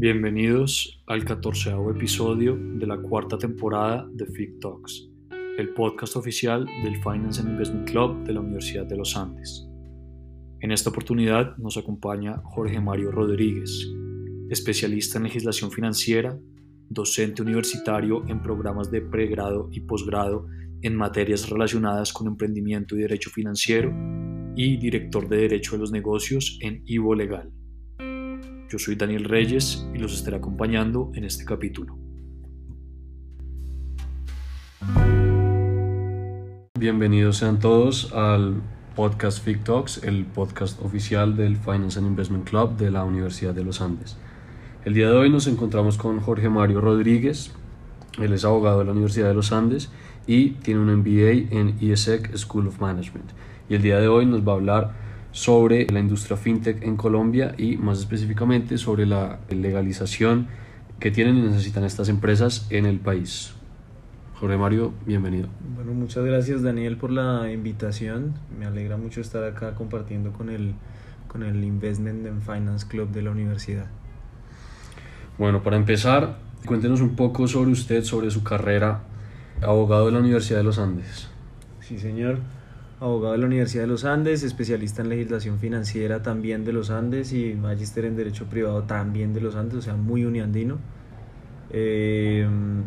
Bienvenidos al catorceavo episodio de la cuarta temporada de FIC Talks, el podcast oficial del Finance and Investment Club de la Universidad de los Andes. En esta oportunidad nos acompaña Jorge Mario Rodríguez, especialista en legislación financiera, docente universitario en programas de pregrado y posgrado en materias relacionadas con emprendimiento y derecho financiero y director de Derecho de los Negocios en Ivo Legal. Yo soy Daniel Reyes y los estaré acompañando en este capítulo. Bienvenidos sean todos al podcast Fig Talks, el podcast oficial del Finance and Investment Club de la Universidad de los Andes. El día de hoy nos encontramos con Jorge Mario Rodríguez, él es abogado de la Universidad de los Andes y tiene un MBA en IESEC School of Management. Y el día de hoy nos va a hablar sobre la industria fintech en Colombia y más específicamente sobre la legalización que tienen y necesitan estas empresas en el país. Jorge Mario, bienvenido. Bueno, muchas gracias Daniel por la invitación. Me alegra mucho estar acá compartiendo con el, con el Investment and Finance Club de la universidad. Bueno, para empezar, cuéntenos un poco sobre usted, sobre su carrera, abogado de la Universidad de los Andes. Sí, señor abogado de la Universidad de los Andes, especialista en legislación financiera también de los Andes y magíster en Derecho Privado también de los Andes, o sea, muy uniandino. Em,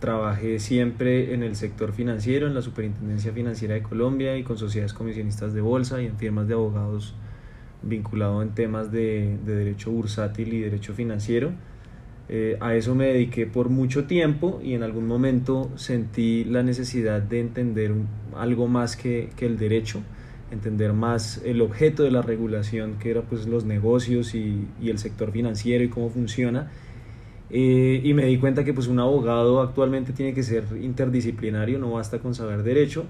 trabajé siempre en el sector financiero, en la Superintendencia Financiera de Colombia y con sociedades comisionistas de bolsa y en firmas de abogados vinculados en temas de, de derecho bursátil y derecho financiero. Eh, a eso me dediqué por mucho tiempo y en algún momento sentí la necesidad de entender algo más que, que, el derecho, entender más el objeto de la regulación, que era pues los negocios y, y el sector financiero y cómo funciona. Eh, y me di cuenta que pues un abogado actualmente tiene que ser interdisciplinario, no basta con saber derecho.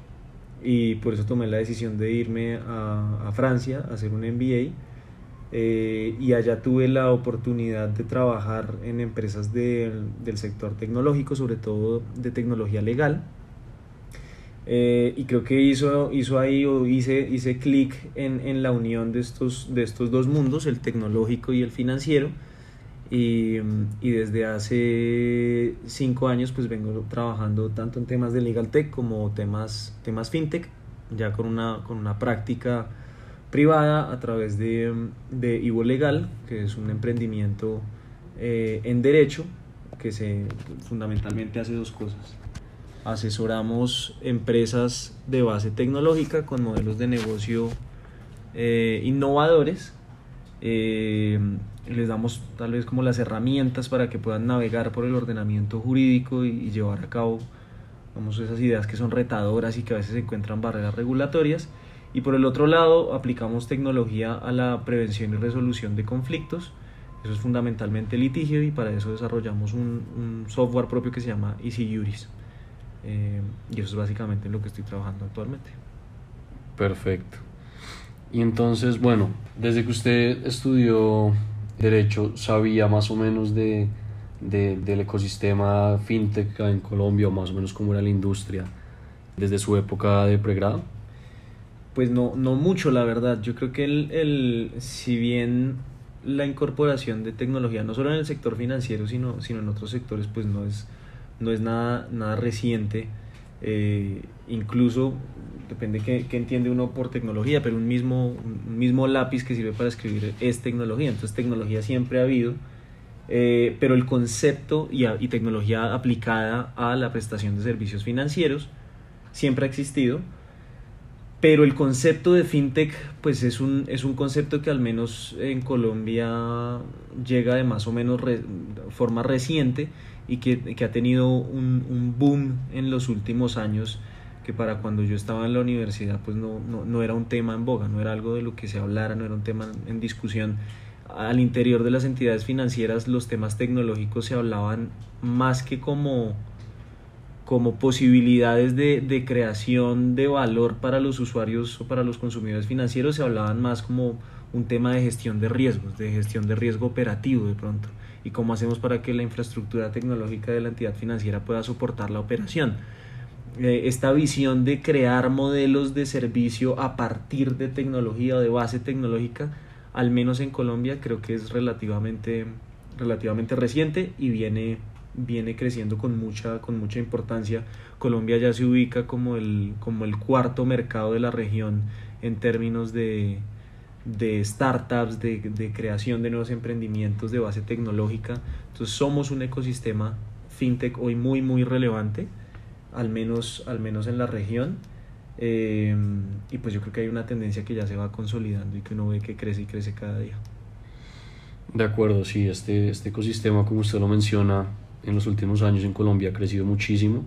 Y por eso tomé la decisión de irme a, a Francia a hacer un MBA eh, y allá tuve la oportunidad de trabajar en empresas del sector tecnológico, sobre todo de tecnología legal. Eh, y creo que hizo, hizo ahí o hice, hice clic en, en, la unión de estos, de estos dos mundos, el tecnológico y el financiero. Y, y, desde hace cinco años pues vengo trabajando tanto en temas de legal tech como temas, temas fintech, ya con una, con una práctica privada a través de, de Ivo Legal, que es un emprendimiento eh, en derecho que se fundamentalmente hace dos cosas. Asesoramos empresas de base tecnológica con modelos de negocio eh, innovadores. Eh, les damos tal vez como las herramientas para que puedan navegar por el ordenamiento jurídico y, y llevar a cabo vamos, esas ideas que son retadoras y que a veces encuentran barreras regulatorias y por el otro lado, aplicamos tecnología a la prevención y resolución de conflictos. Eso es fundamentalmente litigio y para eso desarrollamos un, software propio que se llama Easy Juris. Eh, y eso es básicamente en lo que estoy trabajando actualmente. Perfecto. Y entonces, bueno, desde que usted estudió Derecho, ¿sabía más o menos de, de, del ecosistema fintech en Colombia o más o menos cómo era la industria desde su época de pregrado? Pues no, no mucho, la verdad. Yo creo que el, el, si bien la incorporación de tecnología, no solo en el sector financiero, sino, sino en otros sectores, pues no es, no es nada, nada reciente. Eh, incluso, depende qué, qué, entiende uno por tecnología, pero un mismo, un mismo lápiz que sirve para escribir es tecnología. Entonces tecnología siempre ha habido, eh, pero el concepto y, y tecnología aplicada a la prestación de servicios financieros siempre ha existido pero el concepto de fintech pues es un, es un concepto que al menos en Colombia llega de más o menos forma reciente y que, que ha tenido un, un, boom en los últimos años que para cuando yo estaba en la universidad pues no, no, no era un tema en boga, no era algo de lo que se hablara, no era un tema en discusión. Al interior de las entidades financieras los temas tecnológicos se hablaban más que como como posibilidades de, de, creación de valor para los usuarios o para los consumidores financieros se hablaban más como un tema de gestión de riesgos, de gestión de riesgo operativo de pronto, y cómo hacemos para que la infraestructura tecnológica de la entidad financiera pueda soportar la operación. Eh, esta visión de crear modelos de servicio a partir de tecnología o de base tecnológica, al menos en Colombia, creo que es relativamente relativamente reciente y viene, viene creciendo con mucha, con mucha importancia. Colombia ya se ubica como el, como el cuarto mercado de la región en términos de, de startups, de, de, creación de nuevos emprendimientos de base tecnológica. Entonces somos un ecosistema fintech hoy muy, muy relevante, al menos, al menos en la región. Eh, y pues yo creo que hay una tendencia que ya se va consolidando y que uno ve que crece y crece cada día. De acuerdo, sí, este, este ecosistema, como usted lo menciona, en los últimos años en Colombia ha crecido muchísimo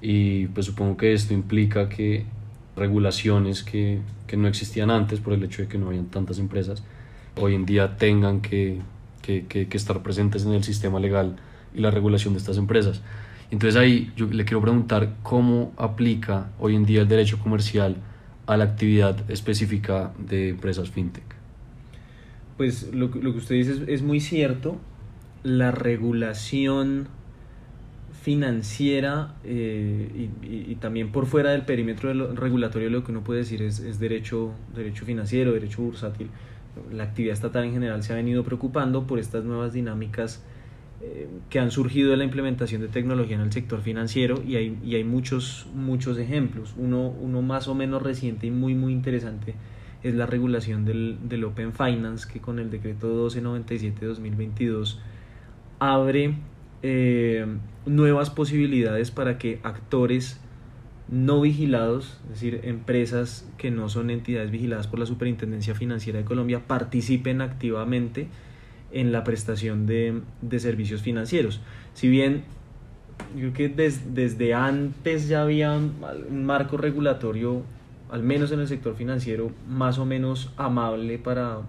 y pues supongo que esto implica que regulaciones que, que no existían antes por el hecho de que no habían tantas empresas, hoy en día tengan que, que, que estar presentes en el sistema legal y la regulación de estas empresas. Entonces ahí yo le quiero preguntar cómo aplica hoy en día el derecho comercial a la actividad específica de empresas fintech pues lo, lo que usted dice es, muy cierto. La regulación financiera eh, y, también por fuera del perímetro regulatorio lo que uno puede decir es, es, derecho, derecho financiero, derecho bursátil. La actividad estatal en general se ha venido preocupando por estas nuevas dinámicas eh, que han surgido de la implementación de tecnología en el sector financiero y hay, y hay muchos, muchos ejemplos. Uno, uno más o menos reciente y muy, muy interesante es la regulación del, del Open Finance, que con el decreto 1297-2022 abre eh, nuevas posibilidades para que actores no vigilados, es decir, empresas que no son entidades vigiladas por la Superintendencia Financiera de Colombia, participen activamente en la prestación de, de servicios financieros. Si bien yo creo que desde antes ya había un marco regulatorio al menos en el sector financiero, más o menos amable para,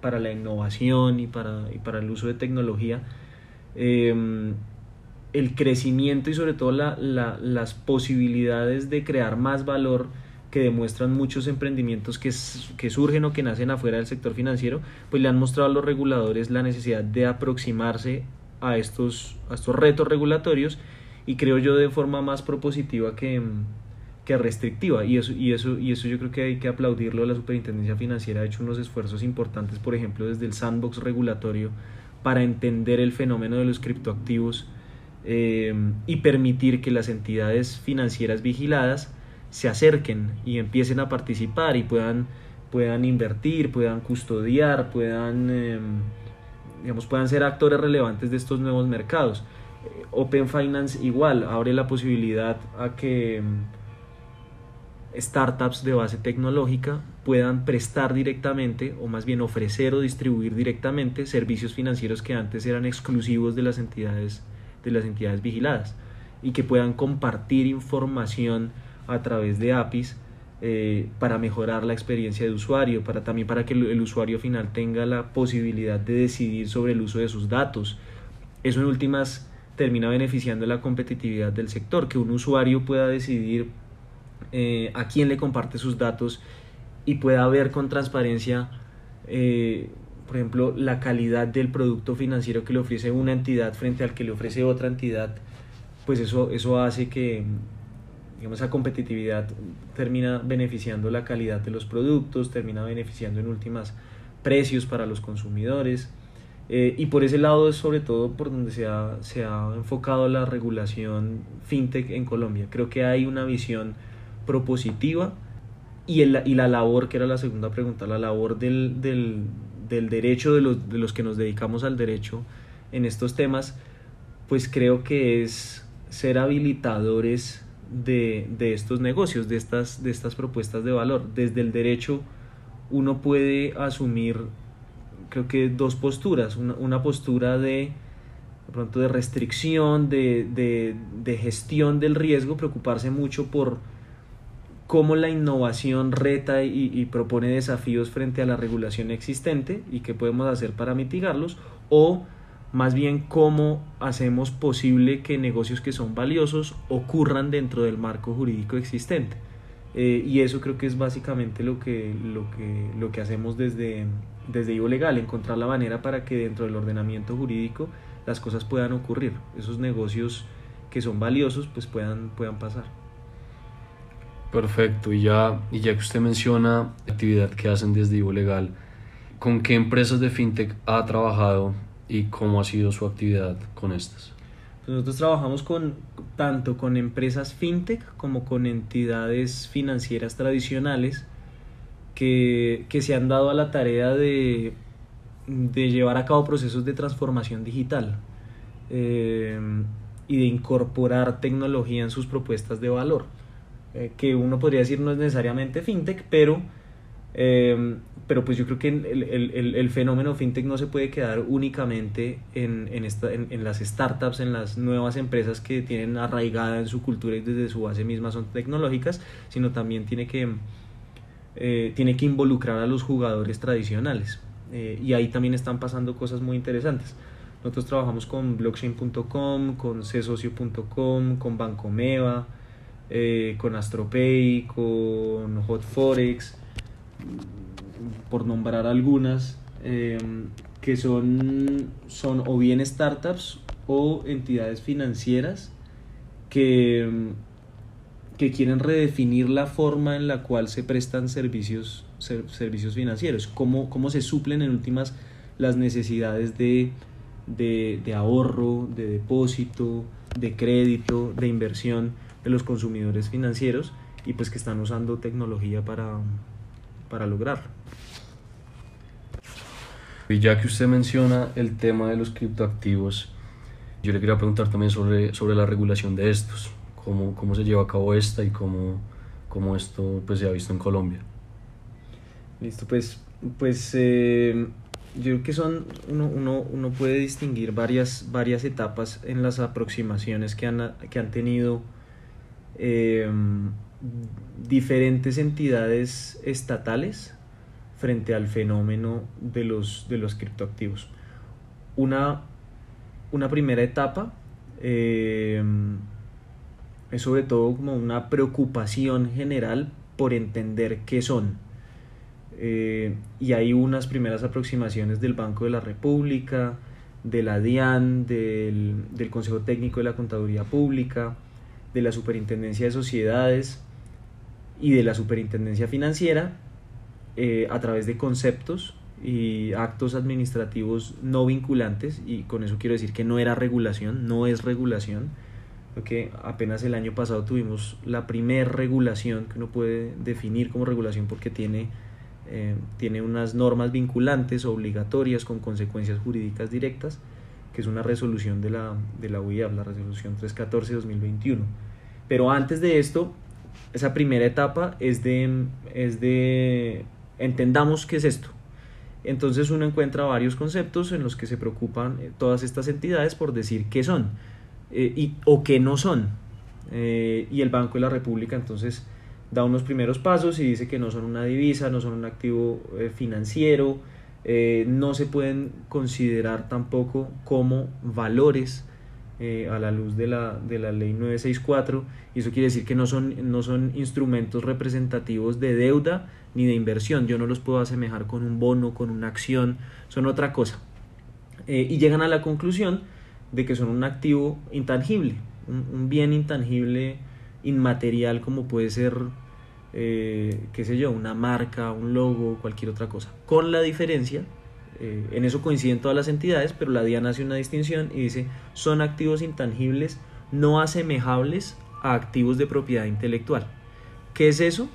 para la innovación y para, y para el uso de tecnología. Em, el crecimiento y sobre todo la, las posibilidades de crear más valor que demuestran muchos emprendimientos que, que, surgen o que nacen afuera del sector financiero, pues le han mostrado a los reguladores la necesidad de aproximarse a estos, a estos retos regulatorios y creo yo de forma más propositiva que, que restrictiva y eso, y, eso, y eso yo creo que hay que aplaudirlo. La Superintendencia Financiera ha hecho unos esfuerzos importantes, por ejemplo, desde el sandbox regulatorio para entender el fenómeno de los criptoactivos eh, y permitir que las entidades financieras vigiladas se acerquen y empiecen a participar y puedan, puedan invertir, puedan custodiar, puedan, eh, digamos, puedan ser actores relevantes de estos nuevos mercados. Eh, Open Finance igual abre la posibilidad a que startups de base tecnológica puedan prestar directamente o más bien ofrecer o distribuir directamente servicios financieros que antes eran exclusivos de las entidades de las entidades vigiladas y que puedan compartir información a través de APIs eh, para mejorar la experiencia de usuario, para también para que el, usuario final tenga la posibilidad de decidir sobre el uso de sus datos. Eso en últimas termina beneficiando la competitividad del sector, que un usuario pueda decidir eh, a quién le comparte sus datos y pueda ver con transparencia, eh, por ejemplo, la calidad del producto financiero que le ofrece una entidad frente al que le ofrece otra entidad, pues eso, eso hace que digamos, esa competitividad termina beneficiando la calidad de los productos, termina beneficiando en últimas precios para los consumidores. Eh, y por ese lado es sobre todo por donde se ha, se ha enfocado la regulación fintech en Colombia. Creo que hay una visión propositiva y, el, y la labor, que era la segunda pregunta, la labor del, del, del derecho de los, de los que nos dedicamos al derecho en estos temas, pues creo que es ser habilitadores de, de, estos negocios, de estas, de estas propuestas de valor. Desde el derecho uno puede asumir, creo que dos posturas, una, una postura de, pronto de restricción, de, de, de, gestión del riesgo, preocuparse mucho por cómo la innovación reta y, propone desafíos frente a la regulación existente y qué podemos hacer para mitigarlos, o más bien cómo hacemos posible que negocios que son valiosos ocurran dentro del marco jurídico existente. Eh, y eso creo que es básicamente lo que, lo que, lo que hacemos desde, desde Ivo Legal, encontrar la manera para que dentro del ordenamiento jurídico las cosas puedan ocurrir, esos negocios que son valiosos pues puedan, puedan pasar. Perfecto, y ya, y ya que usted menciona la actividad que hacen desde Ivo Legal, ¿con qué empresas de fintech ha trabajado y cómo ha sido su actividad con estas. Pues nosotros trabajamos con tanto con empresas fintech como con entidades financieras tradicionales que, que se han dado a la tarea de, de llevar a cabo procesos de transformación digital eh, y de incorporar tecnología en sus propuestas de valor. Eh, que uno podría decir no es necesariamente fintech, pero, eh, pero pues yo creo que el, el, el, fenómeno fintech no se puede quedar únicamente en, en, esta, en, en, las startups, en las nuevas empresas que tienen arraigada en su cultura y desde su base misma son tecnológicas, sino también tiene que, eh, tiene que involucrar a los jugadores tradicionales. y ahí también están pasando cosas muy interesantes. Nosotros trabajamos con blockchain.com, con csocio.com, con Bancomeva, eh, con Astropay, con Hotforex, por nombrar algunas, eh, que son, son o bien startups o entidades financieras que, que quieren redefinir la forma en la cual se prestan servicios, servicios financieros, cómo, cómo se suplen en últimas las necesidades de, de, de ahorro, de depósito, de crédito, de inversión de los consumidores financieros y pues que están usando tecnología para, para lograrlo. Y ya que usted menciona el tema de los criptoactivos, yo le quería preguntar también sobre, sobre la regulación de estos, cómo, cómo se lleva a cabo esta y cómo, cómo esto pues, se ha visto en Colombia. Listo, pues, pues eh, yo creo que son, uno, uno, uno, puede distinguir varias, varias etapas en las aproximaciones que han, que han tenido eh, diferentes entidades estatales frente al fenómeno de los, de los criptoactivos. Una, una primera etapa eh, es sobre todo como una preocupación general por entender qué son. Eh, y hay unas primeras aproximaciones del Banco de la República, de la DIAN, del, del Consejo Técnico de la Contaduría Pública, de la Superintendencia de Sociedades y de la Superintendencia Financiera eh, a través de conceptos y actos administrativos no vinculantes y con eso quiero decir que no era regulación, no es regulación, porque apenas el año pasado tuvimos la primer regulación que uno puede definir como regulación porque tiene, eh, tiene unas normas vinculantes obligatorias con consecuencias jurídicas directas que es una resolución de la, de la UIAP, la resolución 314-2021. Pero antes de esto, esa primera etapa es de, es de entendamos qué es esto. Entonces uno encuentra varios conceptos en los que se preocupan eh, todas estas entidades por decir qué son eh, y, o qué no son. Eh, y el Banco de la República entonces da unos primeros pasos y dice que no son una divisa, no son un activo financiero, no se pueden considerar tampoco como valores eh, a la luz de la, de la ley 964 y eso quiere decir que no son, no son instrumentos representativos de deuda ni de inversión, yo no los puedo asemejar con un bono, con una acción, son otra cosa. Eh, y llegan a la conclusión de que son un activo intangible, un, bien intangible inmaterial como puede ser eh, qué sé yo, una marca, un logo, cualquier otra cosa. Con la diferencia, eh, en eso coinciden todas las entidades, pero la DIAN hace una distinción y dice, son activos intangibles no asemejables a activos de propiedad intelectual. ¿Qué es eso?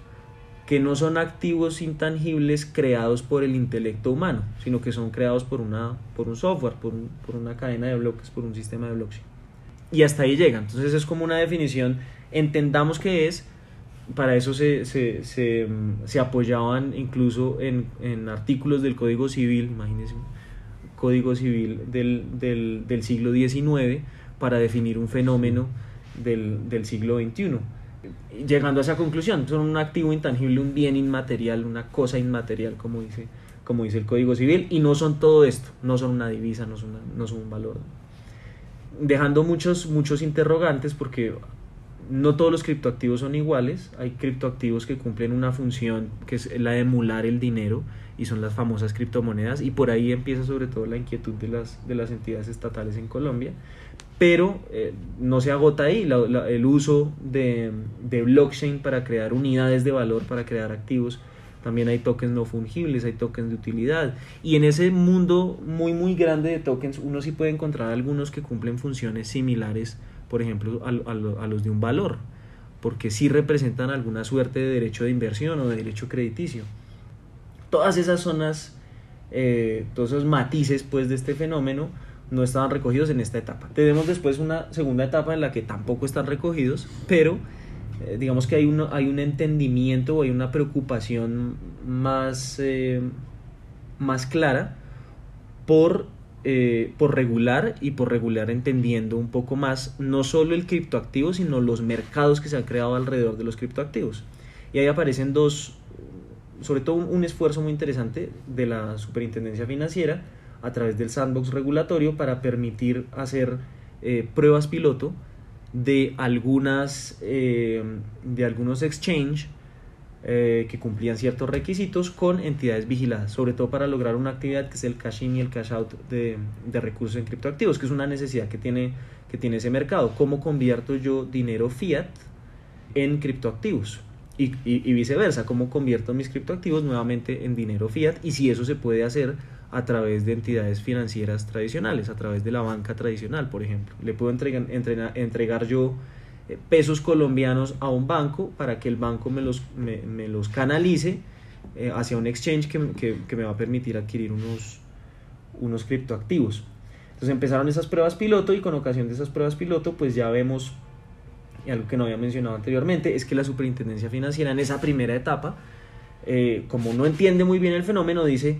Que no son activos intangibles creados por el intelecto humano, sino que son creados por, una, por un software, por, por una cadena de bloques, por un sistema de blockchain. Y hasta ahí llega. Entonces es como una definición, entendamos que es, para eso se, se, se, se apoyaban incluso en, en, artículos del Código Civil, imagínense, Código Civil del, del, del siglo XIX para definir un fenómeno del, del, siglo XXI. Llegando a esa conclusión, son un activo intangible, un bien inmaterial, una cosa inmaterial, como dice, como dice el Código Civil, y no son todo esto, no son una divisa, no son, no son un valor. Dejando muchos, muchos interrogantes porque no todos los criptoactivos son iguales, hay criptoactivos que cumplen una función que es la de emular el dinero y son las famosas criptomonedas. Y por ahí empieza sobre todo la inquietud de las, de las entidades estatales en Colombia, pero eh, no se agota ahí. El uso de, de, blockchain para crear unidades de valor, para crear activos, también hay tokens no fungibles, hay tokens de utilidad. Y en ese mundo muy, muy grande de tokens, uno sí puede encontrar algunos que cumplen funciones similares, por ejemplo, a, a los de un valor, porque sí representan alguna suerte de derecho de inversión o de derecho crediticio. Todas esas zonas, eh, todos esos matices pues, de este fenómeno no estaban recogidos en esta etapa. Tenemos después una segunda etapa en la que tampoco están recogidos, pero eh, digamos que hay, uno, hay un entendimiento o hay una preocupación más, eh, más clara por, eh, por regular y por regular entendiendo un poco más no solo el criptoactivo, sino los mercados que se han creado alrededor de los criptoactivos. Y ahí aparecen dos, sobre todo un esfuerzo muy interesante de la Superintendencia Financiera a través del sandbox regulatorio para permitir hacer pruebas piloto de algunas eh, de algunos exchange eh, que cumplían ciertos requisitos con entidades vigiladas, sobre todo para lograr una actividad que es el cash in y el cash out de, de recursos en criptoactivos, que es una necesidad que tiene, que tiene ese mercado. ¿Cómo convierto yo dinero fiat en criptoactivos? Y, viceversa, cómo convierto mis criptoactivos nuevamente en dinero fiat y si eso se puede hacer a través de entidades financieras tradicionales, a través de la banca tradicional, por ejemplo. Le puedo entregar, entregar yo eh, pesos colombianos a un banco para que el banco me los, me, los canalice eh, hacia un exchange que, que, me va a permitir adquirir unos, unos criptoactivos. Entonces empezaron esas pruebas piloto y con ocasión de esas pruebas piloto pues ya vemos, algo que no había mencionado anteriormente, es que la superintendencia financiera en esa primera etapa, eh, como no entiende muy bien el fenómeno, dice,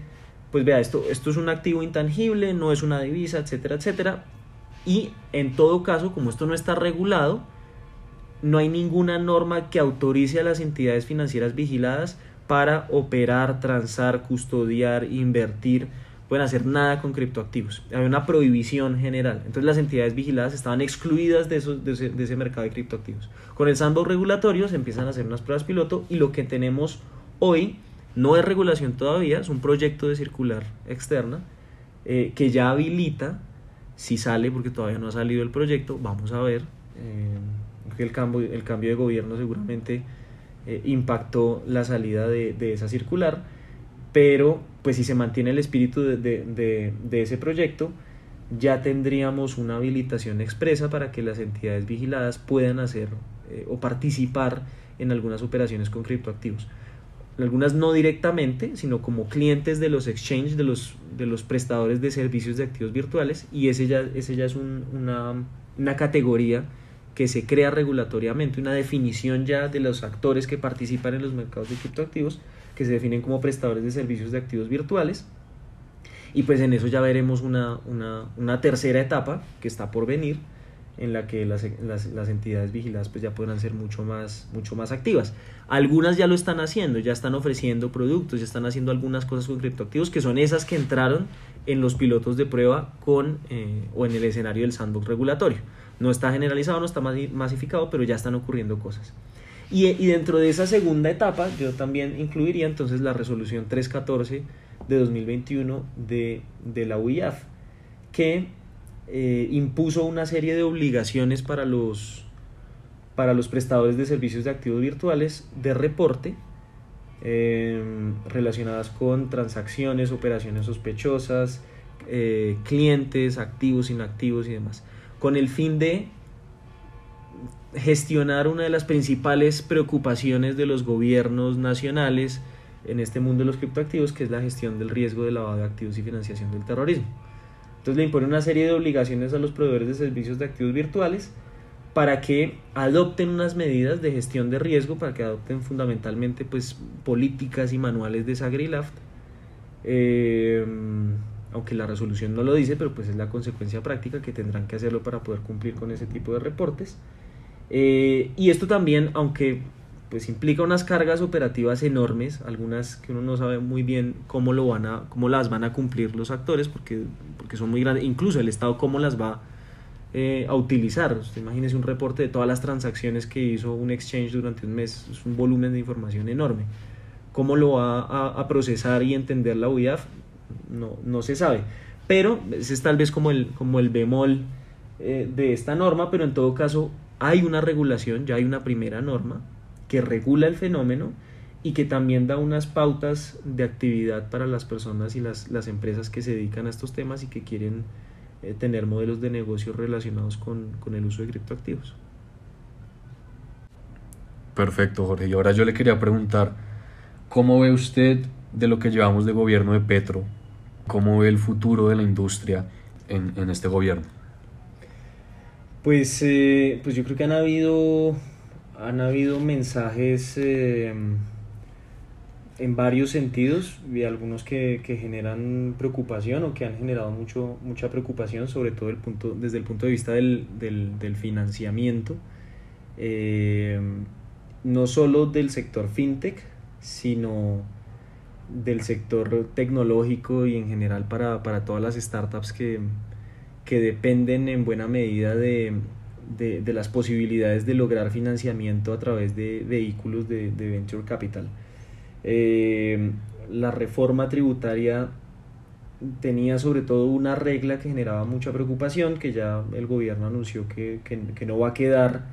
pues vea, esto, esto es un activo intangible, no es una divisa, etcétera, etcétera. Y en todo caso, como esto no está regulado, no hay ninguna norma que autorice a las entidades financieras vigiladas para operar, transar, custodiar, invertir, pueden hacer nada con criptoactivos. Hay una prohibición general. Entonces las entidades vigiladas estaban excluidas de, esos, de, ese, mercado de criptoactivos. Con el sandbox regulatorio se empiezan a hacer unas pruebas piloto y lo que tenemos hoy no es regulación todavía, es un proyecto de circular externa eh, que ya habilita, si sale, porque todavía no ha salido el proyecto, vamos a ver. Eh, el, cambio, el cambio de gobierno seguramente eh, impactó la salida de, esa circular, pero pues si se mantiene el espíritu de, ese proyecto, ya tendríamos una habilitación expresa para que las entidades vigiladas puedan hacer o participar en algunas operaciones con criptoactivos. Algunas no directamente, sino como clientes de los exchanges, de los, de los prestadores de servicios de activos virtuales, y ese ya, ese ya es una, una categoría que se crea regulatoriamente, una definición ya de los actores que participan en los mercados de criptoactivos, que se definen como prestadores de servicios de activos virtuales. Y pues en eso ya veremos una, una, una tercera etapa que está por venir, en la que las, las, las, entidades vigiladas pues ya podrán ser mucho más, mucho más activas. Algunas ya lo están haciendo, ya están ofreciendo productos, ya están haciendo algunas cosas con criptoactivos que son esas que entraron en los pilotos de prueba con eh, o en el escenario del sandbox regulatorio. No está generalizado, no está masificado, pero ya están ocurriendo cosas. Y, dentro de esa segunda etapa yo también incluiría entonces la resolución 314 de 2021 de, de la UIAF, que eh, impuso una serie de obligaciones para los, para los prestadores de servicios de activos virtuales de reporte em, relacionadas con transacciones, operaciones sospechosas, eh, clientes, activos, inactivos y demás, con el fin de gestionar una de las principales preocupaciones de los gobiernos nacionales en este mundo de los criptoactivos, que es la gestión del riesgo de lavado de activos y financiación del terrorismo. Entonces le impone una serie de obligaciones a los proveedores de servicios de activos virtuales para que adopten unas medidas de gestión de riesgo, para que adopten fundamentalmente pues, políticas y manuales de SagriLaft. Eh, aunque la resolución no lo dice, pero pues es la consecuencia práctica que tendrán que hacerlo para poder cumplir con ese tipo de reportes. Eh, y esto también, aunque pues implica unas cargas operativas enormes, algunas que uno no sabe muy bien cómo lo van a, cómo las van a cumplir los actores, porque, porque son muy grandes, incluso el Estado cómo las va eh, a utilizar. Usted imagínese un reporte de todas las transacciones que hizo un exchange durante un mes, es un volumen de información enorme. ¿Cómo lo va a, procesar y entender la UIAF? No, no se sabe. Pero ese es tal vez como el, como el bemol eh, de esta norma, pero en todo caso hay una regulación, ya hay una primera norma que regula el fenómeno y que también da unas pautas de actividad para las personas y las, las empresas que se dedican a estos temas y que quieren eh, tener modelos de negocio relacionados con, con el uso de criptoactivos. Perfecto, Jorge. Y ahora yo le quería preguntar, ¿cómo ve usted de lo que llevamos de gobierno de Petro? ¿Cómo ve el futuro de la industria en, este gobierno? Pues, eh, pues yo creo que han habido, han habido mensajes eh, en varios sentidos y algunos que, generan preocupación o que han generado mucho, mucha preocupación, sobre todo el punto, desde el punto de vista del financiamiento. Eh, no solo del sector fintech, sino del sector tecnológico y en general para, para todas las startups que, que, dependen en buena medida de, de, de, las posibilidades de lograr financiamiento a través de vehículos de, de venture capital. Eh, la reforma tributaria tenía sobre todo una regla que generaba mucha preocupación, que ya el gobierno anunció que, que, que no va a quedar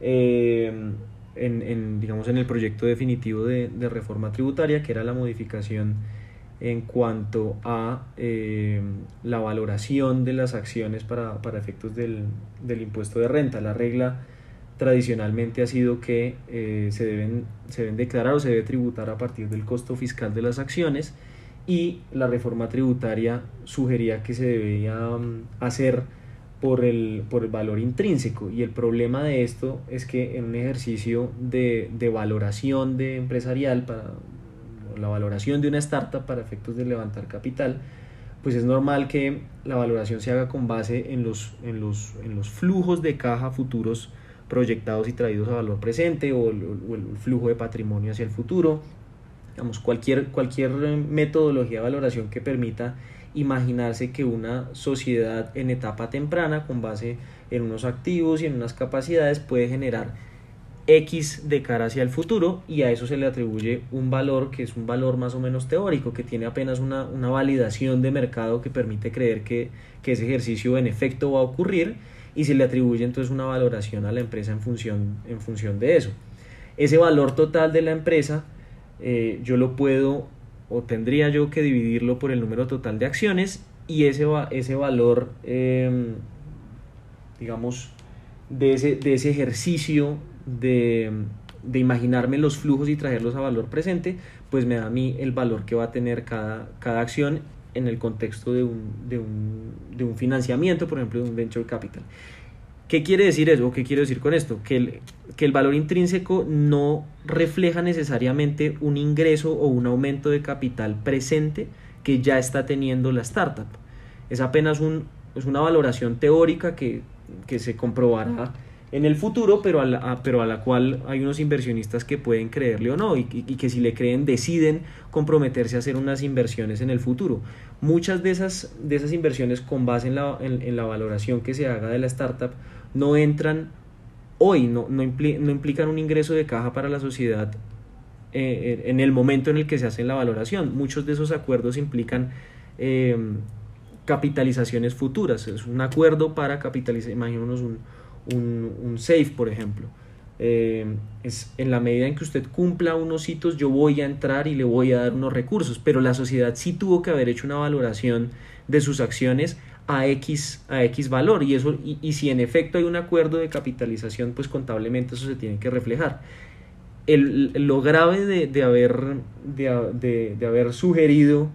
eh, en, en, digamos, en el proyecto definitivo de, de, reforma tributaria, que era la modificación en cuanto a eh, la valoración de las acciones para, para efectos del, del, impuesto de renta. La regla tradicionalmente ha sido que eh, se, deben, se deben declarar o se debe tributar a partir del costo fiscal de las acciones y la reforma tributaria sugería que se debía um, hacer por el, por el valor intrínseco. Y el problema de esto es que en un ejercicio de, de valoración de empresarial, para la valoración de una startup para efectos de levantar capital, pues es normal que la valoración se haga con base en los, en los, en los flujos de caja futuros proyectados y traídos a valor presente o el, o el flujo de patrimonio hacia el futuro. Digamos, cualquier, cualquier metodología de valoración que permita imaginarse que una sociedad en etapa temprana, con base en unos activos y en unas capacidades, puede generar X de cara hacia el futuro y a eso se le atribuye un valor que es un valor más o menos teórico, que tiene apenas una, una validación de mercado que permite creer que, que, ese ejercicio en efecto va a ocurrir y se le atribuye entonces una valoración a la empresa en función, en función de eso. Ese valor total de la empresa eh, yo lo puedo o tendría yo que dividirlo por el número total de acciones y ese, ese valor, eh, digamos, de ese, de ese ejercicio de, de, imaginarme los flujos y traerlos a valor presente, pues me da a mí el valor que va a tener cada, cada acción en el contexto de un, de, un, de un financiamiento, por ejemplo, de un venture capital. ¿Qué quiere decir eso? ¿Qué quiero decir con esto? Que el, que el valor intrínseco no refleja necesariamente un ingreso o un aumento de capital presente que ya está teniendo la startup. Es apenas un, es una valoración teórica que, que se comprobará en el futuro, pero a, la, pero a la cual hay unos inversionistas que pueden creerle o no y, y, que si le creen deciden comprometerse a hacer unas inversiones en el futuro. Muchas de esas, de esas inversiones con base en la, en la valoración que se haga de la startup no entran hoy, no, no, no implican un ingreso de caja para la sociedad eh, en el momento en el que se hace la valoración. Muchos de esos acuerdos implican eh, capitalizaciones futuras. Es un acuerdo para capitalizar, imaginémonos un, un, un SAFE, por ejemplo. Eh, es en la medida en que usted cumpla unos hitos, yo voy a entrar y le voy a dar unos recursos, pero la sociedad sí tuvo que haber hecho una valoración de sus acciones a X, a X valor y, eso, y, y, si en efecto hay un acuerdo de capitalización, pues contablemente eso se tiene que reflejar. El, lo grave de, de haber, de, de, de, haber sugerido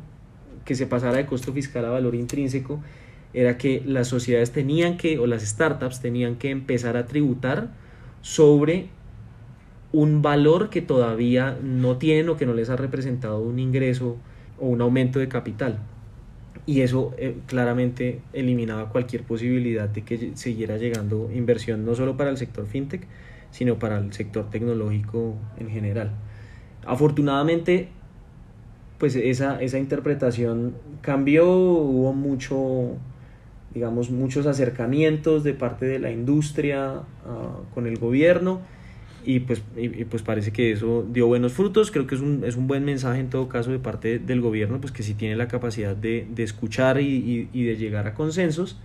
que se pasara de costo fiscal a valor intrínseco era que las sociedades tenían que, o las startups tenían que empezar a tributar sobre un valor que todavía no tienen o que no les ha representado un ingreso o un aumento de capital y eso eh, claramente eliminaba cualquier posibilidad de que siguiera llegando inversión no solo para el sector fintech, sino para el sector tecnológico en general. Afortunadamente, pues esa, esa interpretación cambió, hubo mucho, digamos, muchos acercamientos de parte de la industria uh, con el gobierno y pues, y, pues parece que eso dio buenos frutos. Creo que es un, es un buen mensaje en todo caso de parte del gobierno, pues que sí tiene la capacidad de, de escuchar y, y, de llegar a consensos.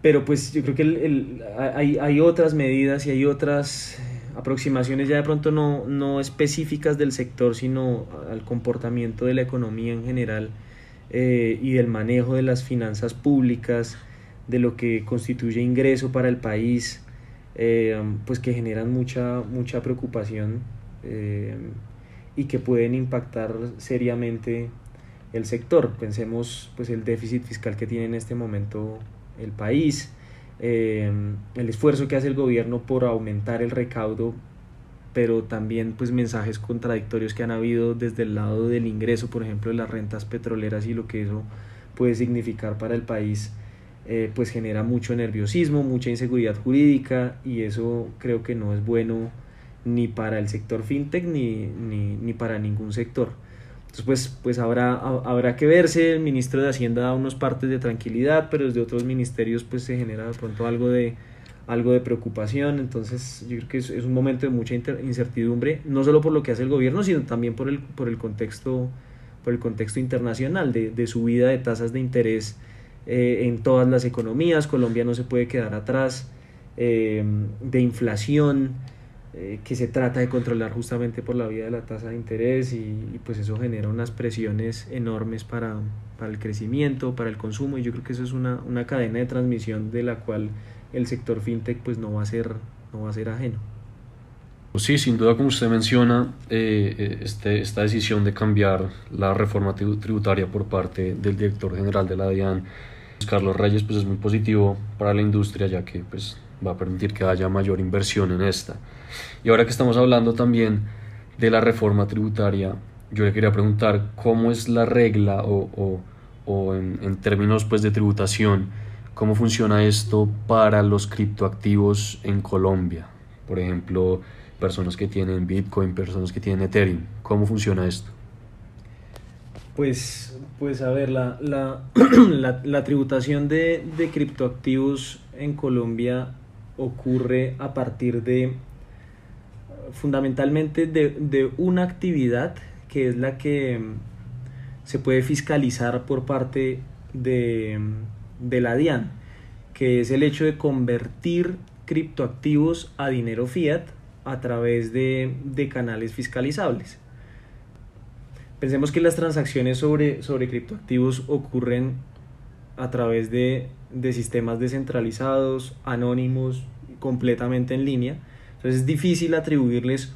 Pero pues yo creo que el, el, hay, hay otras medidas y hay otras aproximaciones ya de pronto no, no específicas del sector, sino al comportamiento de la economía en general eh, y del manejo de las finanzas públicas, de lo que constituye ingreso para el país, eh, pues que generan mucha, mucha preocupación eh, y que pueden impactar seriamente el sector. Pensemos pues el déficit fiscal que tiene en este momento el país, eh, el esfuerzo que hace el gobierno por aumentar el recaudo, pero también pues mensajes contradictorios que han habido desde el lado del ingreso, por ejemplo, de las rentas petroleras y lo que eso puede significar para el país, eh, pues genera mucho nerviosismo, mucha inseguridad jurídica y eso creo que no es bueno ni para el sector fintech ni, ni, ni para ningún sector. Entonces, pues, pues habrá, habrá que verse, el ministro de Hacienda da unos partes de tranquilidad, pero desde otros ministerios pues se genera de pronto algo de, algo de preocupación, entonces yo creo que es, es un momento de mucha incertidumbre, no solo por lo que hace el gobierno, sino también por el, por el, contexto, por el contexto internacional de, de subida de tasas de interés eh, en todas las economías, Colombia no se puede quedar atrás, eh, de inflación, eh, que se trata de controlar justamente por la vía de la tasa de interés y, pues eso genera unas presiones enormes para, para, el crecimiento, para el consumo y yo creo que eso es una, una, cadena de transmisión de la cual el sector fintech pues no va a ser, no va a ser ajeno. Pues sí, sin duda como usted menciona, este, esta decisión de cambiar la reforma tributaria por parte del director general de la DIAN, Carlos Reyes, pues es muy positivo para la industria ya que pues va a permitir que haya mayor inversión en esta. Y ahora que estamos hablando también de la reforma tributaria, yo le quería preguntar cómo es la regla o, o, en, en, términos pues, de tributación, cómo funciona esto para los criptoactivos en Colombia. Por ejemplo, personas que tienen Bitcoin, personas que tienen Ethereum. ¿Cómo funciona esto? Pues, pues a ver, la, la, la, tributación de, de criptoactivos en Colombia ocurre a partir de fundamentalmente de, de, una actividad que es la que mm, se puede fiscalizar por parte de, mm, de la DIAN, que es el hecho de convertir criptoactivos a dinero fiat a través de, de canales fiscalizables. Pensemos que las transacciones sobre, sobre criptoactivos ocurren a través de, de sistemas descentralizados, anónimos, completamente en línea. Entonces es difícil atribuirles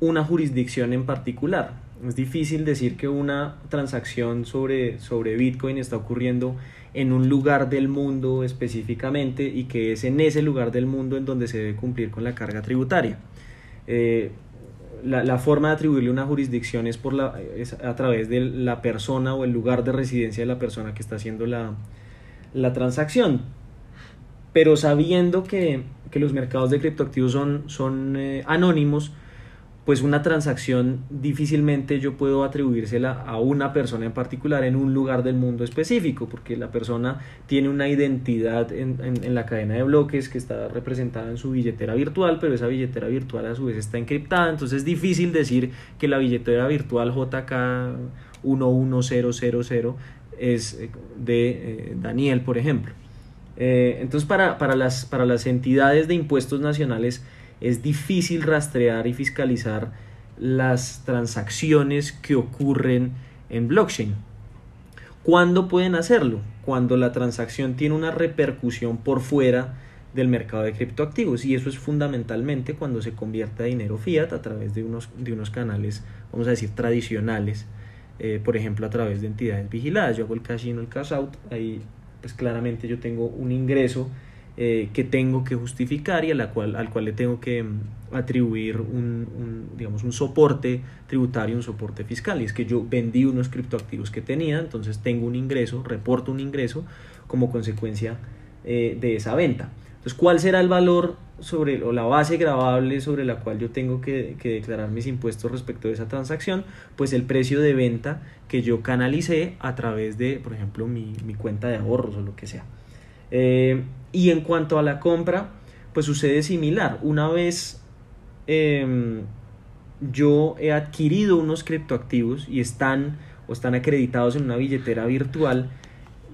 una jurisdicción en particular. Es difícil decir que una transacción sobre, sobre Bitcoin está ocurriendo en un lugar del mundo específicamente y que es en ese lugar del mundo en donde se debe cumplir con la carga tributaria. Eh, la, la, forma de atribuirle una jurisdicción es, por la, es a través de la persona o el lugar de residencia de la persona que está haciendo la, la transacción. Pero sabiendo que, que los mercados de criptoactivos son, son eh, anónimos, pues una transacción difícilmente yo puedo atribuírsela a una persona en particular en un lugar del mundo específico, porque la persona tiene una identidad en, en, la cadena de bloques que está representada en su billetera virtual, pero esa billetera virtual a su vez está encriptada, entonces es difícil decir que la billetera virtual JK 11000 es eh, de eh, Daniel, por ejemplo. Eh, entonces, para, para, las, para las entidades de impuestos nacionales es difícil rastrear y fiscalizar las transacciones que ocurren en blockchain. ¿Cuándo pueden hacerlo? Cuando la transacción tiene una repercusión por fuera del mercado de criptoactivos y eso es fundamentalmente cuando se convierte a dinero fiat a través de unos, de unos canales, vamos a decir, tradicionales, eh, por ejemplo, a través de entidades vigiladas. Yo hago el cash in o el cash out, ahí pues claramente yo tengo un ingreso eh, que tengo que justificar y a la cual, al cual le tengo que mm, atribuir un, digamos, un soporte tributario, un soporte fiscal. Y es que yo vendí unos criptoactivos que tenía, entonces tengo un ingreso, reporto un ingreso como consecuencia eh, de esa venta. Entonces, ¿cuál será el valor sobre, o la base grabable sobre la cual yo tengo que, que, declarar mis impuestos respecto de esa transacción? Pues el precio de venta que yo canalicé a través de, por ejemplo, mi, mi cuenta de ahorros o lo que sea. Eh, y en cuanto a la compra, pues sucede similar. Una vez eh, yo he adquirido unos criptoactivos y están o están acreditados en una billetera virtual,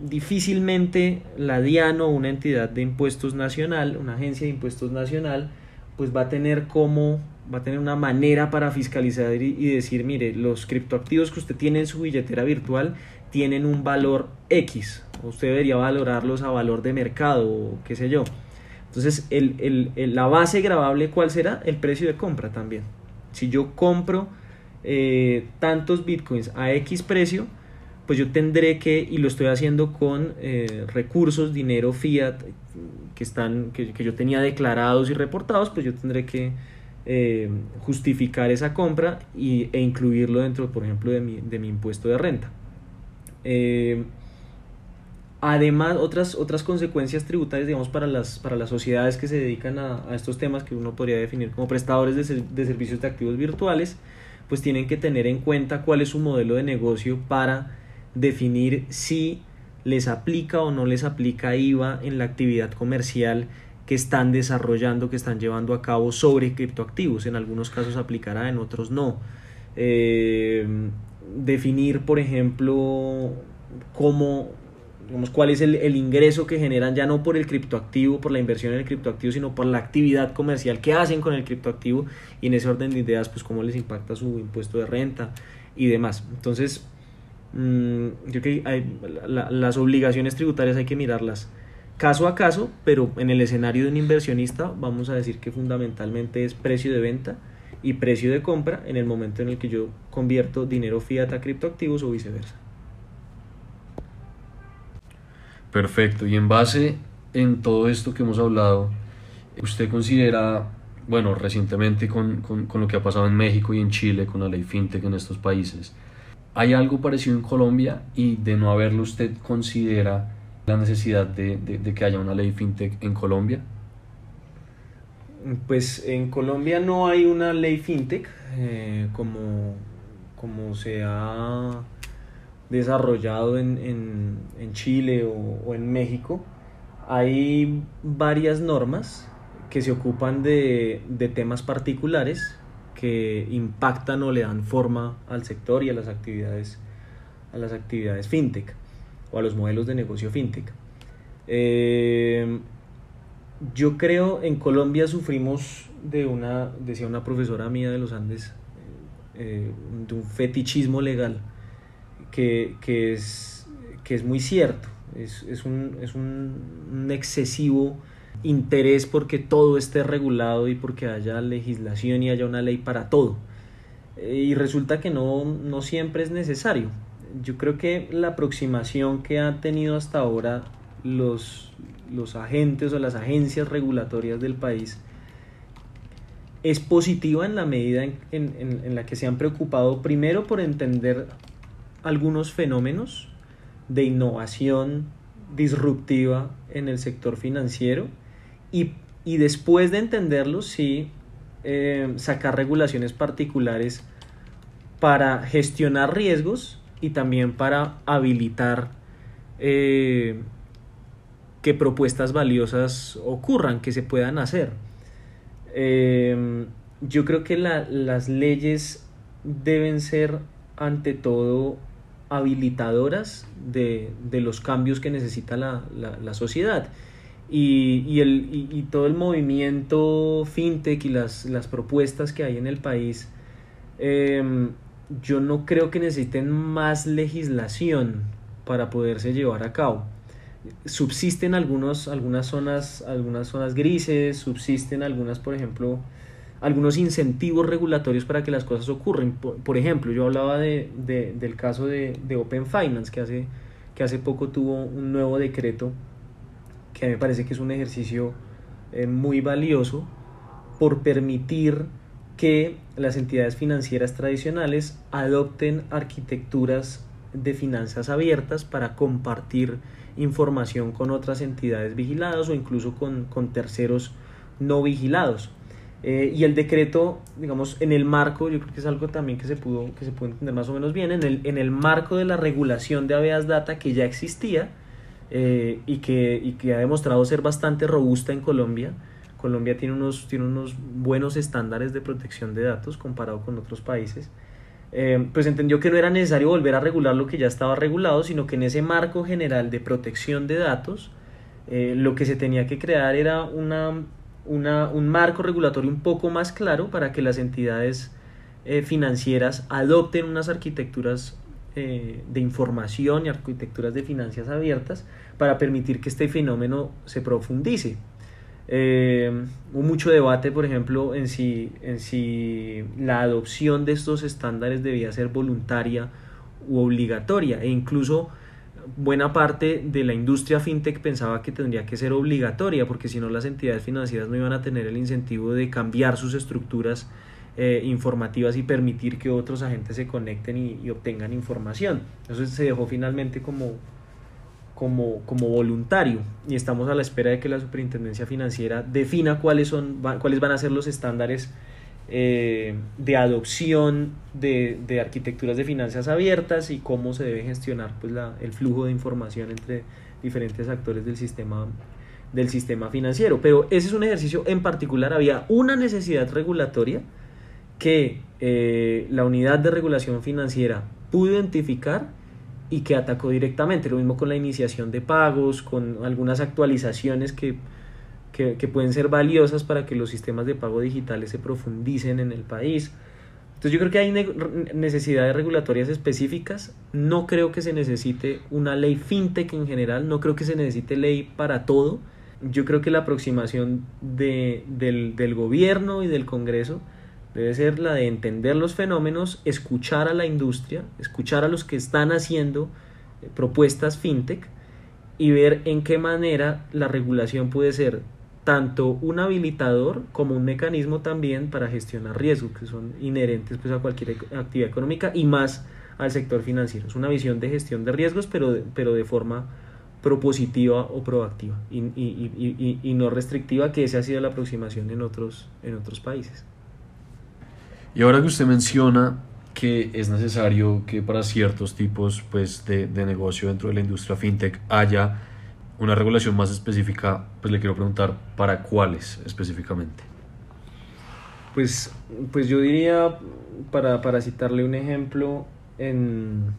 difícilmente la DIAN o una entidad de impuestos nacional, una agencia de impuestos nacional, pues va a tener como va a tener una manera para fiscalizar y decir, mire, los criptoactivos que usted tiene en su billetera virtual tienen un valor X, usted debería valorarlos a valor de mercado o qué sé yo. Entonces, el, el, la base grabable, ¿cuál será? El precio de compra también. Si yo compro eh, tantos bitcoins a X precio, pues yo tendré que, y lo estoy haciendo con eh, recursos, dinero fiat que, están, que, que, yo tenía declarados y reportados, pues yo tendré que eh, justificar esa compra y, e incluirlo dentro, por ejemplo, de mi, de mi impuesto de renta. Eh, además, otras, otras consecuencias tributarias, digamos, para las, para las sociedades que se dedican a, a estos temas que uno podría definir como prestadores de, de, servicios de activos virtuales, pues tienen que tener en cuenta cuál es su modelo de negocio para definir si les aplica o no les aplica IVA en la actividad comercial que están desarrollando, que están llevando a cabo sobre criptoactivos. En algunos casos aplicará, en otros no. Eh, definir, por ejemplo, cómo, cuál es el, el, ingreso que generan ya no por el criptoactivo, por la inversión en el criptoactivo, sino por la actividad comercial que hacen con el criptoactivo y en ese orden de ideas, pues cómo les impacta su impuesto de renta y demás. Entonces, mmm, yo creo que hay, la, las obligaciones tributarias hay que mirarlas caso a caso, pero en el escenario de un inversionista vamos a decir que fundamentalmente es precio de venta y precio de compra en el momento en el que yo convierto dinero fiat a criptoactivos o viceversa. Perfecto, y en base en todo esto que hemos hablado, ¿usted considera, bueno, recientemente con, con, con, lo que ha pasado en México y en Chile, con la ley fintech en estos países, ¿hay algo parecido en Colombia? Y de no haberlo, ¿usted considera la necesidad de, de, de que haya una ley fintech en Colombia? Pues en Colombia no hay una ley fintech eh, como, como se ha desarrollado en, en, en Chile o, o, en México. Hay varias normas que se ocupan de, de, temas particulares que impactan o le dan forma al sector y a las actividades, a las actividades fintech o a los modelos de negocio fintech. Eh, yo creo en Colombia sufrimos de una, decía una profesora mía de los Andes, eh, de un fetichismo legal que, que, es, que es muy cierto. Es, es, un, es un, excesivo interés porque todo esté regulado y porque haya legislación y haya una ley para todo. Eh, y resulta que no, no siempre es necesario. Yo creo que la aproximación que han tenido hasta ahora los, los agentes o las agencias regulatorias del país es positiva en la medida en, la que se han preocupado primero por entender algunos fenómenos de innovación disruptiva en el sector financiero y, y después de entenderlos sí eh, sacar regulaciones particulares para gestionar riesgos y también para habilitar eh, que propuestas valiosas ocurran, que se puedan hacer. Eh, yo creo que la, las leyes deben ser ante todo habilitadoras de, de los cambios que necesita la, la, sociedad. Y, y, el, y, todo el movimiento fintech y las, las propuestas que hay en el país, eh, yo no creo que necesiten más legislación para poderse llevar a cabo subsisten algunos, algunas, zonas, algunas zonas grises, subsisten algunas, por ejemplo, algunos incentivos regulatorios para que las cosas ocurran. Por, ejemplo, yo hablaba de, de, del caso de, de, Open Finance, que hace, que hace poco tuvo un nuevo decreto, que a mí me parece que es un ejercicio eh, muy valioso por permitir que las entidades financieras tradicionales adopten arquitecturas de finanzas abiertas para compartir información con otras entidades vigiladas o incluso con, con terceros no vigilados. Eh, y el decreto, digamos, en el marco, yo creo que es algo también que se pudo, que se puede entender más o menos bien, en el, en el marco de la regulación de habeas data que ya existía eh, y, que, y que ha demostrado ser bastante robusta en Colombia. Colombia tiene unos, tiene unos buenos estándares de protección de datos comparado con otros países eh, pues entendió que no era necesario volver a regular lo que ya estaba regulado, sino que en ese marco general de protección de datos, eh, lo que se tenía que crear era una, una, un marco regulatorio un poco más claro para que las entidades eh, financieras adopten unas arquitecturas de información y arquitecturas de finanzas abiertas para permitir que este fenómeno se profundice. Eh, hubo mucho debate, por ejemplo, en si, en si la adopción de estos estándares debía ser voluntaria u obligatoria e incluso buena parte de la industria fintech pensaba que tendría que ser obligatoria porque si no las entidades financieras no iban a tener el incentivo de cambiar sus estructuras eh, informativas y permitir que otros agentes se conecten y, obtengan información. Eso se dejó finalmente como, como, como, voluntario y estamos a la espera de que la superintendencia financiera defina cuáles, son, cuáles van a ser los estándares eh, de adopción de, de, arquitecturas de finanzas abiertas y cómo se debe gestionar pues, la, el flujo de información entre diferentes actores del sistema, del sistema financiero. Pero ese es un ejercicio en particular, había una necesidad regulatoria que eh, la unidad de regulación financiera pudo identificar y que atacó directamente. Lo mismo con la iniciación de pagos, con algunas actualizaciones que que, pueden ser valiosas para que los sistemas de pago digitales se profundicen en el país. Entonces yo creo que hay necesidades regulatorias específicas, no creo que se necesite una ley fintech en general, no creo que se necesite ley para todo, yo creo que la aproximación de, del, del gobierno y del Congreso debe ser la de entender los fenómenos, escuchar a la industria, escuchar a los que están haciendo eh, propuestas fintech y ver en qué manera la regulación puede ser tanto un habilitador como un mecanismo también para gestionar riesgos que son inherentes pues, a cualquier actividad económica y más al sector financiero. Es una visión de gestión de riesgos, pero de, pero de forma propositiva o proactiva y, y, y, no restrictiva, que esa ha sido la aproximación en otros, en otros países. Y ahora que usted menciona que es necesario que para ciertos tipos pues, de, de negocio dentro de la industria fintech haya una regulación más específica, pues le quiero preguntar, ¿para cuáles específicamente? Pues, pues yo diría, para, para citarle un ejemplo, en,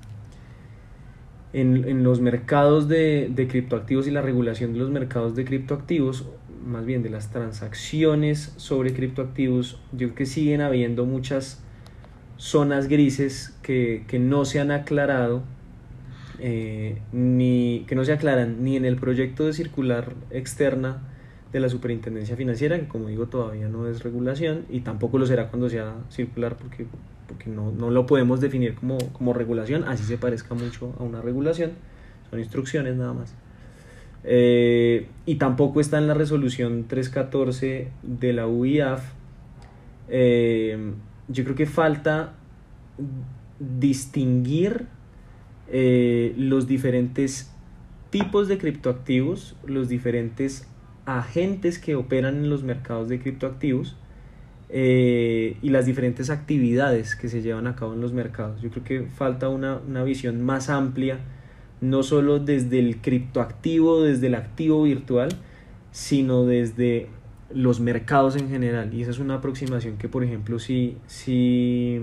en, en los mercados de, de, criptoactivos y la regulación de los mercados de criptoactivos, más bien de las transacciones sobre criptoactivos, yo creo que siguen habiendo muchas zonas grises que, que no se han aclarado eh, ni, que no se aclaran ni en el proyecto de circular externa de la superintendencia financiera, que como digo todavía no es regulación y tampoco lo será cuando sea circular porque, porque no, no lo podemos definir como, como regulación, así se parezca mucho a una regulación, son instrucciones nada más. Eh, y tampoco está en la resolución 314 de la UIAF. Eh, yo creo que falta distinguir eh, los diferentes tipos de criptoactivos, los diferentes agentes que operan en los mercados de criptoactivos y las diferentes actividades que se llevan a cabo en los mercados. Yo creo que falta una, una visión más amplia, no solo desde el criptoactivo, desde el activo virtual, sino desde los mercados en general. Y esa es una aproximación que, por ejemplo, sí, sí,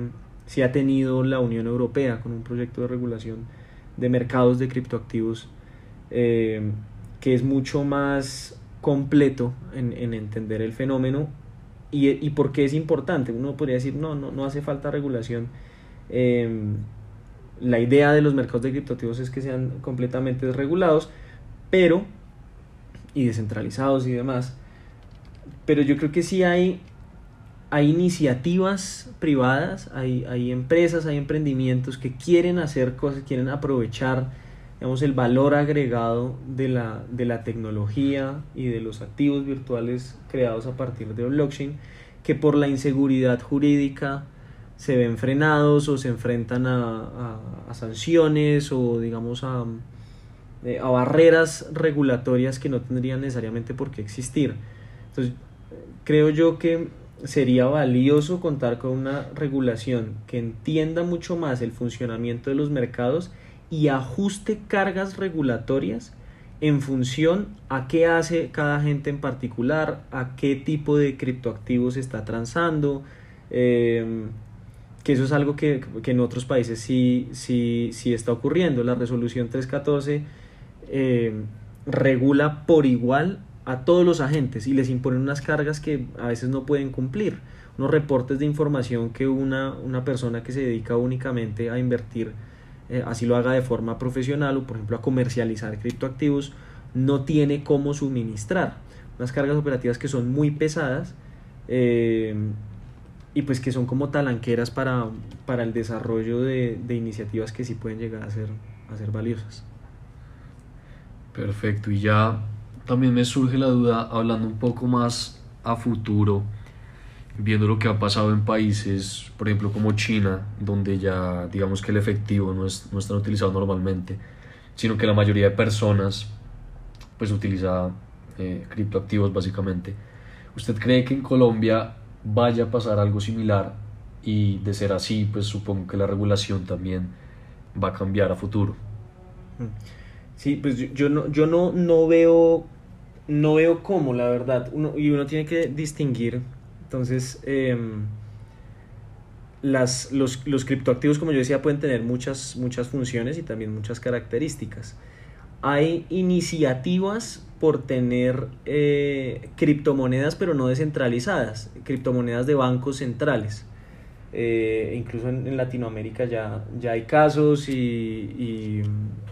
sí ha tenido la Unión Europea con un proyecto de regulación de mercados de criptoactivos eh, que es mucho más completo en, en entender el fenómeno y, y, por qué es importante. Uno podría decir, no, no, no hace falta regulación. Em, la idea de los mercados de criptoactivos es que sean completamente desregulados, pero y descentralizados y demás. Pero yo creo que sí hay hay iniciativas privadas, hay, hay, empresas, hay emprendimientos que quieren hacer cosas, quieren aprovechar digamos, el valor agregado de la, de la tecnología y de los activos virtuales creados a partir de blockchain, que por la inseguridad jurídica se ven frenados o se enfrentan a, a, sanciones o digamos a, eh, a barreras regulatorias que no tendrían necesariamente por qué existir. Entonces, creo yo que sería valioso contar con una regulación que entienda mucho más el funcionamiento de los mercados y ajuste cargas regulatorias en función a qué hace cada agente en particular, a qué tipo de criptoactivos está transando, em, que eso es algo que, en otros países sí, sí, sí está ocurriendo. La resolución 314 em, regula por igual a todos los agentes y les imponen unas cargas que a veces no pueden cumplir. Unos reportes de información que una, una persona que se dedica únicamente a invertir, eh, así lo haga de forma profesional o por ejemplo a comercializar criptoactivos, no tiene cómo suministrar. Unas cargas operativas que son muy pesadas eh, y pues que son como talanqueras para, para el desarrollo de, de, iniciativas que sí pueden llegar a ser, a ser valiosas. Perfecto, y ya también me surge la duda, hablando un poco más a futuro, viendo lo que ha pasado en países, por ejemplo, como China, donde ya digamos que el efectivo no es, no tan utilizado normalmente, sino que la mayoría de personas pues utiliza eh, criptoactivos básicamente. ¿Usted cree que en Colombia vaya a pasar algo similar? Y de ser así, pues supongo que la regulación también va a cambiar a futuro. Sí, pues yo no, yo no, no veo no veo cómo, la verdad. Uno, y uno tiene que distinguir. Entonces, em, las, los, los, criptoactivos, como yo decía, pueden tener muchas, muchas funciones y también muchas características. Hay iniciativas por tener eh, criptomonedas, pero no descentralizadas, criptomonedas de bancos centrales. Eh, incluso en, Latinoamérica ya, ya hay casos y, y,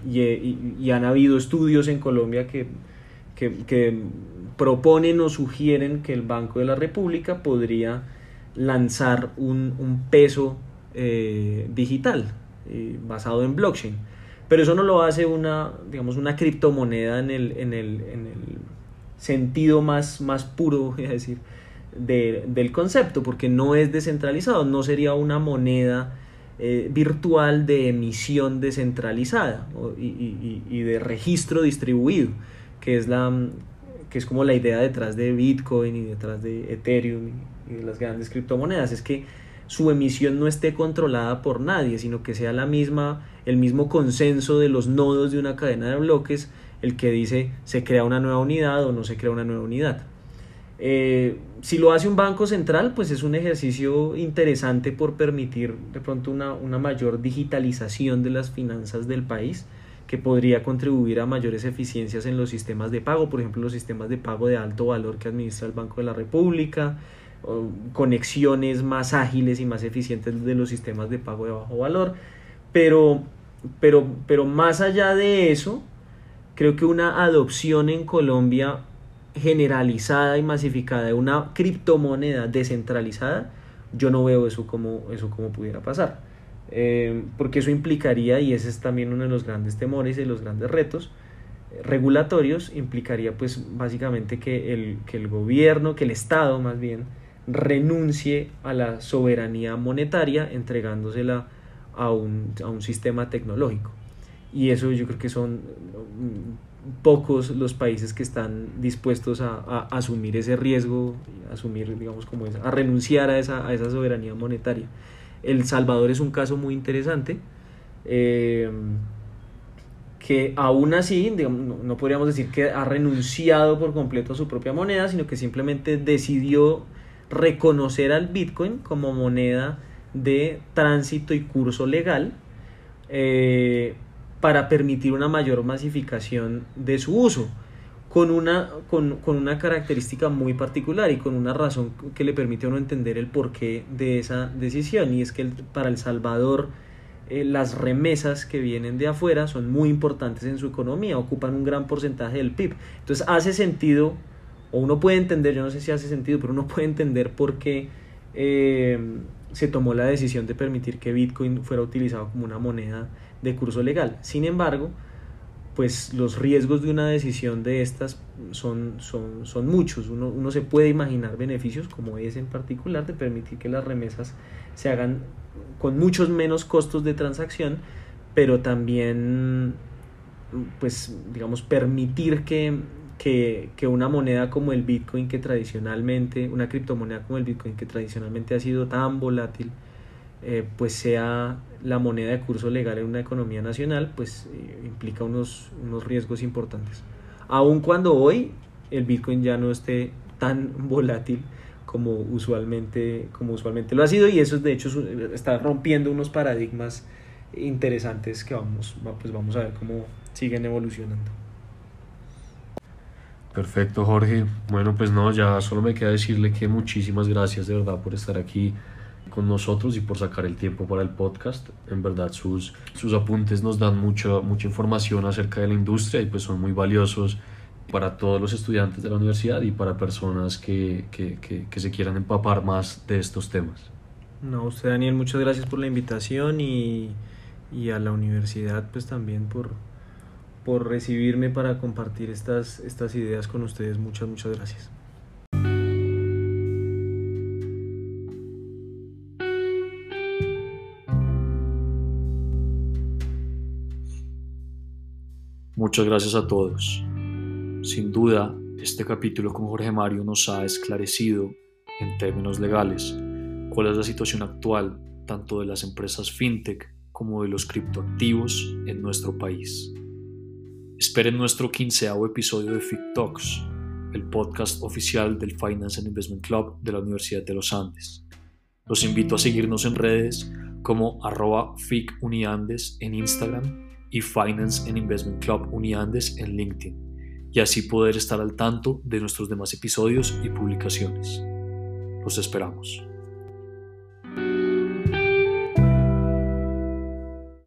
y, han habido estudios en Colombia que que, proponen o sugieren que el Banco de la República podría lanzar un, peso eh, digital eh, basado en blockchain. Pero eso no lo hace una, digamos, una criptomoneda en el, en el, en el sentido más, más puro, voy a decir, del concepto, porque no es descentralizado, no sería una moneda eh, virtual de emisión descentralizada y, y de registro distribuido que es, la, que es como la idea detrás de Bitcoin y detrás de Ethereum y de las grandes criptomonedas, es que su emisión no esté controlada por nadie, sino que sea la misma, el mismo consenso de los nodos de una cadena de bloques el que dice se crea una nueva unidad o no se crea una nueva unidad. Eh, si lo hace un banco central, pues es un ejercicio interesante por permitir de pronto una, una mayor digitalización de las finanzas del país que podría contribuir a mayores eficiencias en los sistemas de pago, por ejemplo los sistemas de pago de alto valor que administra el Banco de la República, conexiones más ágiles y más eficientes de los sistemas de pago de bajo valor, pero, pero, pero más allá de eso, creo que una adopción en Colombia generalizada y masificada de una criptomoneda descentralizada, yo no veo eso como, eso como pudiera pasar. Eh, porque eso implicaría, y ese es también uno de los grandes temores y los grandes retos eh, regulatorios, implicaría pues básicamente que el, que el gobierno, que el Estado más bien, renuncie a la soberanía monetaria entregándosela a un, a un sistema tecnológico. Y eso yo creo que son mm, pocos los países que están dispuestos a, a asumir ese riesgo, a asumir, digamos, como a renunciar a esa, a esa soberanía monetaria. El Salvador es un caso muy interesante. Eh, que aún así, no, podríamos decir que ha renunciado por completo a su propia moneda, sino que simplemente decidió reconocer al Bitcoin como moneda de tránsito y curso legal eh, para permitir una mayor masificación de su uso con una, con, una característica muy particular y con una razón que le permite a uno entender el porqué de esa decisión y es que para El Salvador eh, las remesas que vienen de afuera son muy importantes en su economía, ocupan un gran porcentaje del PIB. Entonces hace sentido, o uno puede entender, yo no sé si hace sentido, pero uno puede entender por qué eh, se tomó la decisión de permitir que Bitcoin fuera utilizado como una moneda de curso legal. Sin embargo, pues los riesgos de una decisión de estas son, son, son muchos. Uno, uno, se puede imaginar beneficios, como es en particular, de permitir que las remesas se hagan con muchos menos costos de transacción, pero también, pues, digamos, permitir que, que, que una moneda como el Bitcoin, que tradicionalmente, una criptomoneda como el Bitcoin, que tradicionalmente ha sido tan volátil, eh, pues sea la moneda de curso legal en una economía nacional, pues eh, implica unos, unos riesgos importantes. Aun cuando hoy el Bitcoin ya no esté tan volátil como usualmente, como usualmente lo ha sido y eso de hecho está rompiendo unos paradigmas interesantes que vamos, pues vamos a ver cómo siguen evolucionando. Perfecto, Jorge. Bueno, pues no, ya solo me queda decirle que muchísimas gracias de verdad por estar aquí con nosotros y por sacar el tiempo para el podcast. En verdad, sus, sus apuntes nos dan mucha, mucha información acerca de la industria y pues son muy valiosos para todos los estudiantes de la universidad y para personas que, que, que, que se quieran empapar más de estos temas. No, usted Daniel, muchas gracias por la invitación y, y a la universidad pues también por, por recibirme para compartir estas, estas ideas con ustedes. Muchas, muchas gracias. Muchas gracias a todos. Sin duda, este capítulo con Jorge Mario nos ha esclarecido, en términos legales, cuál es la situación actual tanto de las empresas fintech como de los criptoactivos en nuestro país. Esperen nuestro quinceavo episodio de FIC Talks, el podcast oficial del Finance and Investment Club de la Universidad de los Andes. Los invito a seguirnos en redes como arroba en Instagram y Finance and Investment Club Uniandes en LinkedIn, y así poder estar al tanto de nuestros demás episodios y publicaciones. Los esperamos.